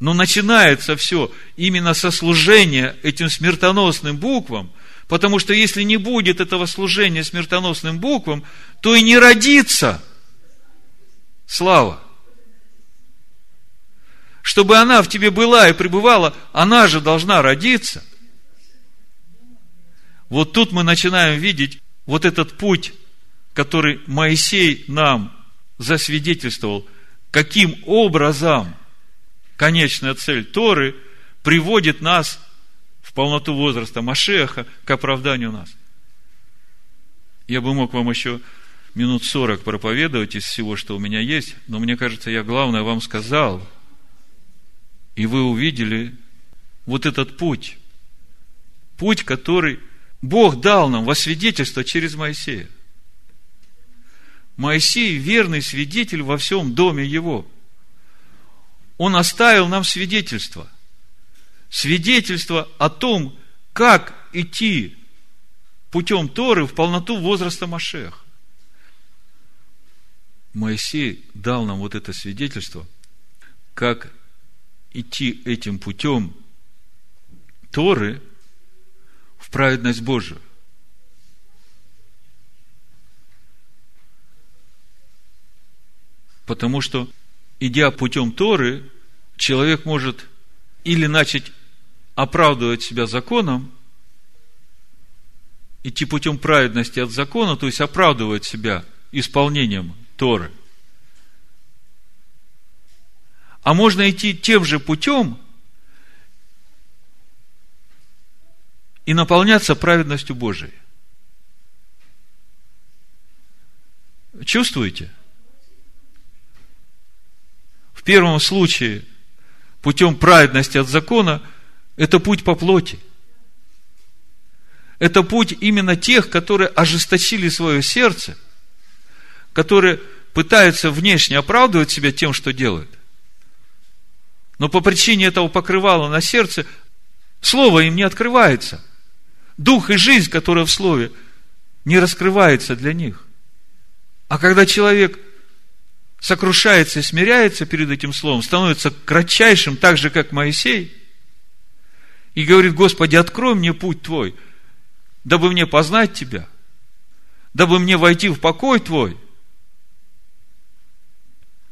Но начинается все именно со служения этим смертоносным буквам, потому что если не будет этого служения смертоносным буквам, то и не родится – слава. Чтобы она в тебе была и пребывала, она же должна родиться. Вот тут мы начинаем видеть вот этот путь, который Моисей нам засвидетельствовал, каким образом конечная цель Торы приводит нас в полноту возраста Машеха к оправданию нас. Я бы мог вам еще минут сорок проповедовать из всего, что у меня есть, но мне кажется, я главное вам сказал, и вы увидели вот этот путь. Путь, который Бог дал нам во свидетельство через Моисея. Моисей – верный свидетель во всем доме его. Он оставил нам свидетельство. Свидетельство о том, как идти путем Торы в полноту возраста Машех. Моисей дал нам вот это свидетельство, как идти этим путем Торы в праведность Божию. Потому что, идя путем Торы, человек может или начать оправдывать себя законом, идти путем праведности от закона, то есть оправдывать себя исполнением Торы. А можно идти тем же путем и наполняться праведностью Божией. Чувствуете? В первом случае путем праведности от закона это путь по плоти. Это путь именно тех, которые ожесточили свое сердце, которые пытаются внешне оправдывать себя тем, что делают. Но по причине этого покрывала на сердце, слово им не открывается. Дух и жизнь, которая в слове, не раскрывается для них. А когда человек – сокрушается и смиряется перед этим словом, становится кратчайшим, так же, как Моисей, и говорит, Господи, открой мне путь Твой, дабы мне познать Тебя, дабы мне войти в покой Твой.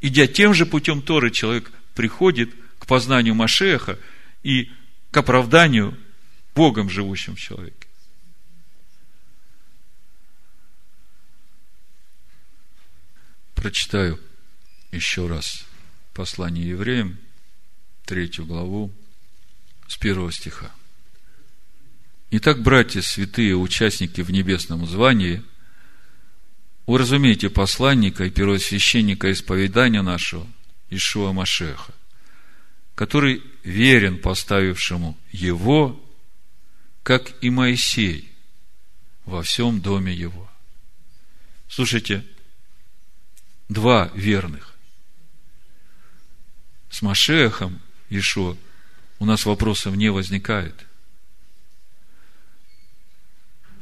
Идя тем же путем Торы, человек приходит к познанию Машеха и к оправданию Богом живущим в человеке. Прочитаю еще раз послание евреям, третью главу, с первого стиха. Итак, братья святые, участники в небесном звании, уразумейте посланника и первосвященника исповедания нашего, Ишуа Машеха, который верен поставившему его, как и Моисей во всем доме его. Слушайте, два верных с Машехом Ишо у нас вопросов не возникает.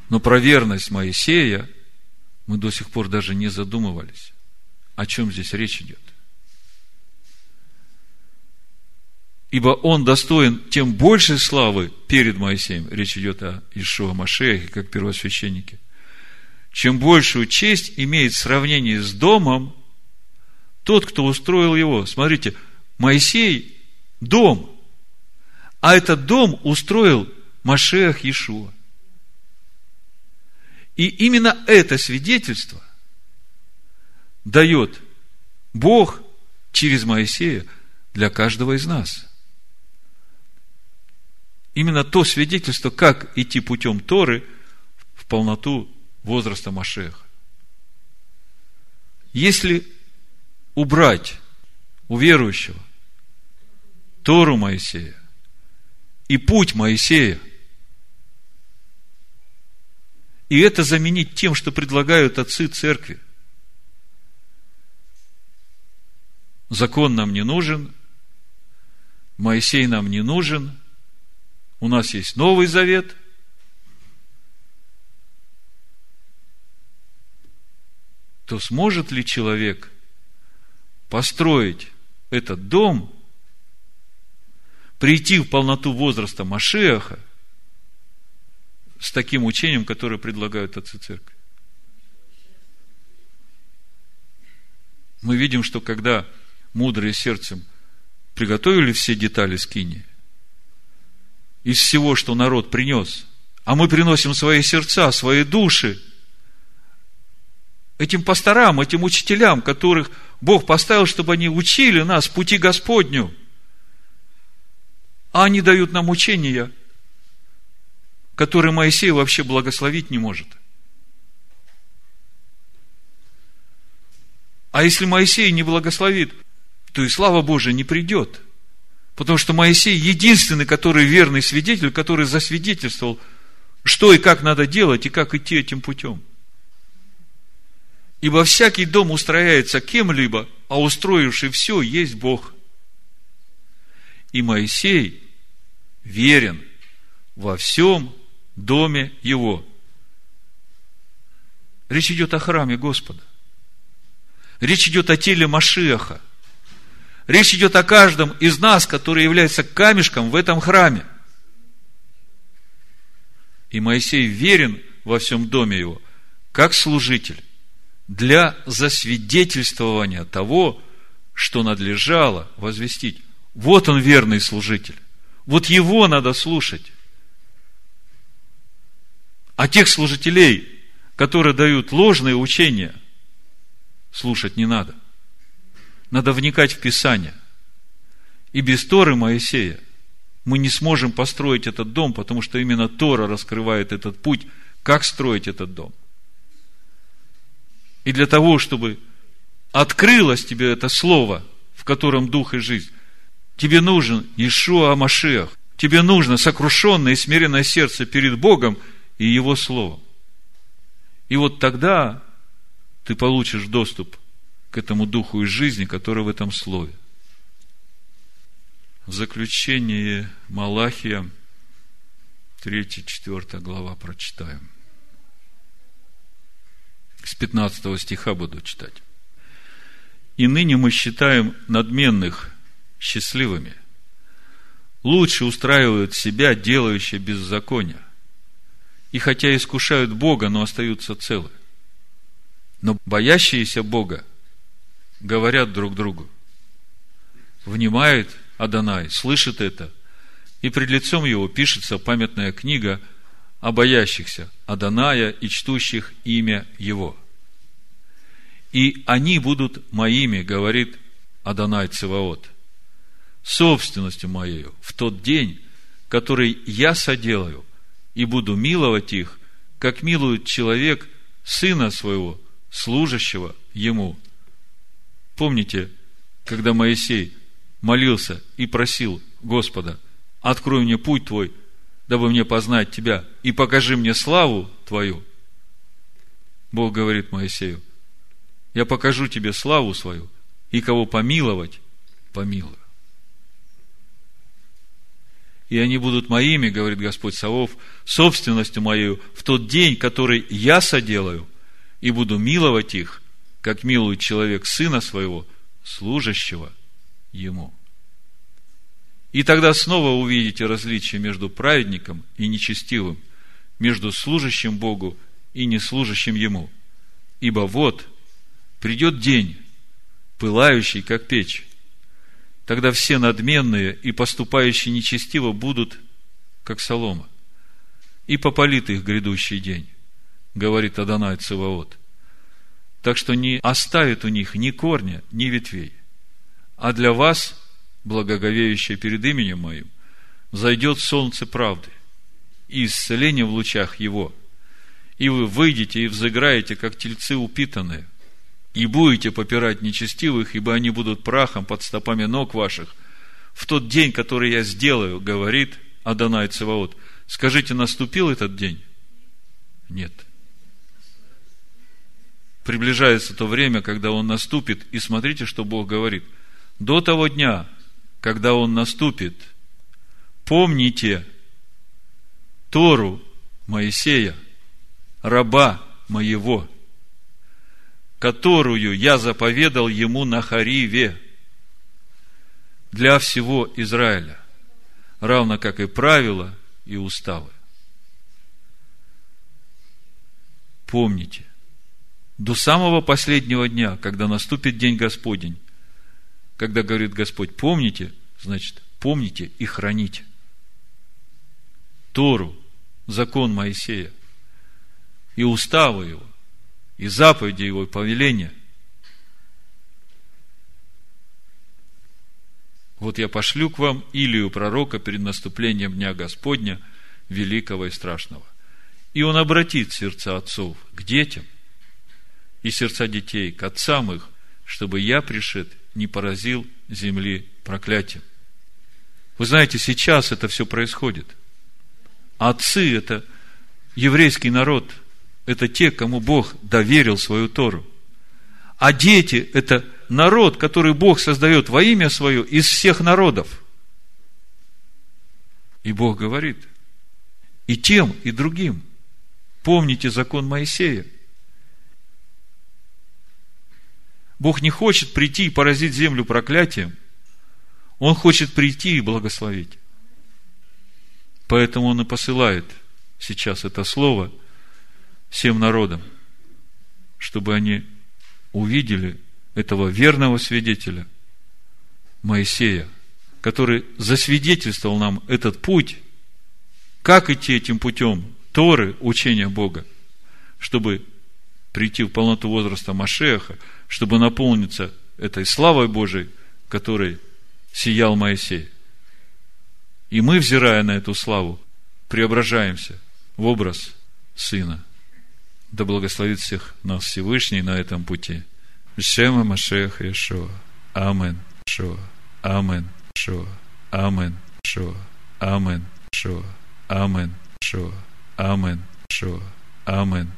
Но про верность Моисея мы до сих пор даже не задумывались. О чем здесь речь идет? Ибо он достоин тем большей славы перед Моисеем. Речь идет о Ишуа Машехе, как первосвященнике. Чем большую честь имеет в сравнении с домом тот, кто устроил его. Смотрите, Моисей – дом, а этот дом устроил Машех Иешуа. И именно это свидетельство дает Бог через Моисея для каждого из нас. Именно то свидетельство, как идти путем Торы в полноту возраста Машеха. Если убрать у верующего Тору Моисея и путь Моисея. И это заменить тем, что предлагают отцы церкви. Закон нам не нужен, Моисей нам не нужен, у нас есть Новый Завет. То сможет ли человек построить этот дом прийти в полноту возраста Машеха с таким учением, которое предлагают отцы церкви. Мы видим, что когда мудрые сердцем приготовили все детали скини, из всего, что народ принес, А мы приносим свои сердца, свои души этим пасторам, этим учителям, которых Бог поставил, чтобы они учили нас пути Господню. А они дают нам учения, которые Моисей вообще благословить не может. А если Моисей не благословит, то и слава Божия не придет. Потому что Моисей единственный, который верный свидетель, который засвидетельствовал, что и как надо делать, и как идти этим путем. Ибо всякий дом устрояется кем-либо, а устроивший все есть Бог. И Моисей верен во всем доме его. Речь идет о храме Господа. Речь идет о теле Машеха. Речь идет о каждом из нас, который является камешком в этом храме. И Моисей верен во всем доме его, как служитель, для засвидетельствования того, что надлежало возвестить. Вот он верный служитель. Вот его надо слушать. А тех служителей, которые дают ложные учения, слушать не надо. Надо вникать в Писание. И без Торы Моисея мы не сможем построить этот дом, потому что именно Тора раскрывает этот путь, как строить этот дом. И для того, чтобы открылось тебе это слово, в котором дух и жизнь, тебе нужен Ишуа Машех. Тебе нужно сокрушенное и смиренное сердце перед Богом и Его Словом. И вот тогда ты получишь доступ к этому духу и жизни, который в этом слове. В заключение Малахия, 3-4 глава прочитаем. С 15 стиха буду читать. «И ныне мы считаем надменных счастливыми. Лучше устраивают себя, делающие беззакония. И хотя искушают Бога, но остаются целы. Но боящиеся Бога говорят друг другу. Внимает Адонай, слышит это, и пред лицом его пишется памятная книга о боящихся Адоная и чтущих имя его. И они будут моими, говорит Адонай Циваот, собственностью моею в тот день, который я соделаю, и буду миловать их, как милует человек сына своего, служащего ему. Помните, когда Моисей молился и просил Господа, открой мне путь твой, дабы мне познать тебя, и покажи мне славу твою. Бог говорит Моисею, я покажу тебе славу свою, и кого помиловать, помилую. И они будут моими, говорит Господь Савов, собственностью мою в тот день, который я соделаю, и буду миловать их, как милует человек сына своего, служащего ему. И тогда снова увидите различие между праведником и нечестивым, между служащим Богу и неслужащим Ему. Ибо вот придет день, пылающий, как печь. Тогда все надменные и поступающие нечестиво будут, как солома. И попалит их грядущий день, говорит Адонай Циваот. Так что не оставит у них ни корня, ни ветвей. А для вас – благоговеющее перед именем моим, зайдет солнце правды и исцеление в лучах его. И вы выйдете и взыграете, как тельцы упитанные, и будете попирать нечестивых, ибо они будут прахом под стопами ног ваших. В тот день, который я сделаю, говорит Адонай Цеваот. Скажите, наступил этот день? Нет. Приближается то время, когда он наступит, и смотрите, что Бог говорит. До того дня когда он наступит, помните Тору Моисея, раба моего, которую я заповедал ему на Хариве для всего Израиля, равно как и правила и уставы. Помните, до самого последнего дня, когда наступит день Господень, когда говорит Господь, помните, значит, помните и храните. Тору закон Моисея, и уставы его, и заповеди его, и повеления. Вот я пошлю к вам Илию пророка перед наступлением Дня Господня, великого и страшного. И он обратит сердца отцов к детям, и сердца детей к отцам их, чтобы я, пришед, не поразил земли проклятием. Вы знаете, сейчас это все происходит. Отцы – это еврейский народ, это те, кому Бог доверил свою Тору. А дети – это народ, который Бог создает во имя свое из всех народов. И Бог говорит, и тем, и другим, помните закон Моисея. Бог не хочет прийти и поразить землю проклятием. Он хочет прийти и благословить. Поэтому Он и посылает сейчас это слово всем народам, чтобы они увидели этого верного свидетеля, Моисея, который засвидетельствовал нам этот путь, как идти этим путем Торы, учения Бога, чтобы прийти в полноту возраста Машеха, чтобы наполниться этой славой Божией, которой сиял Моисей. И мы, взирая на эту славу, преображаемся в образ Сына. Да благословит всех нас Всевышний на этом пути. Шема Машех Иешуа. Амен. Шуа. Амен. Шуа. Амен. Шуа. Амен. Шуа. Амен. Шуа. Амен. Шуа. Амен.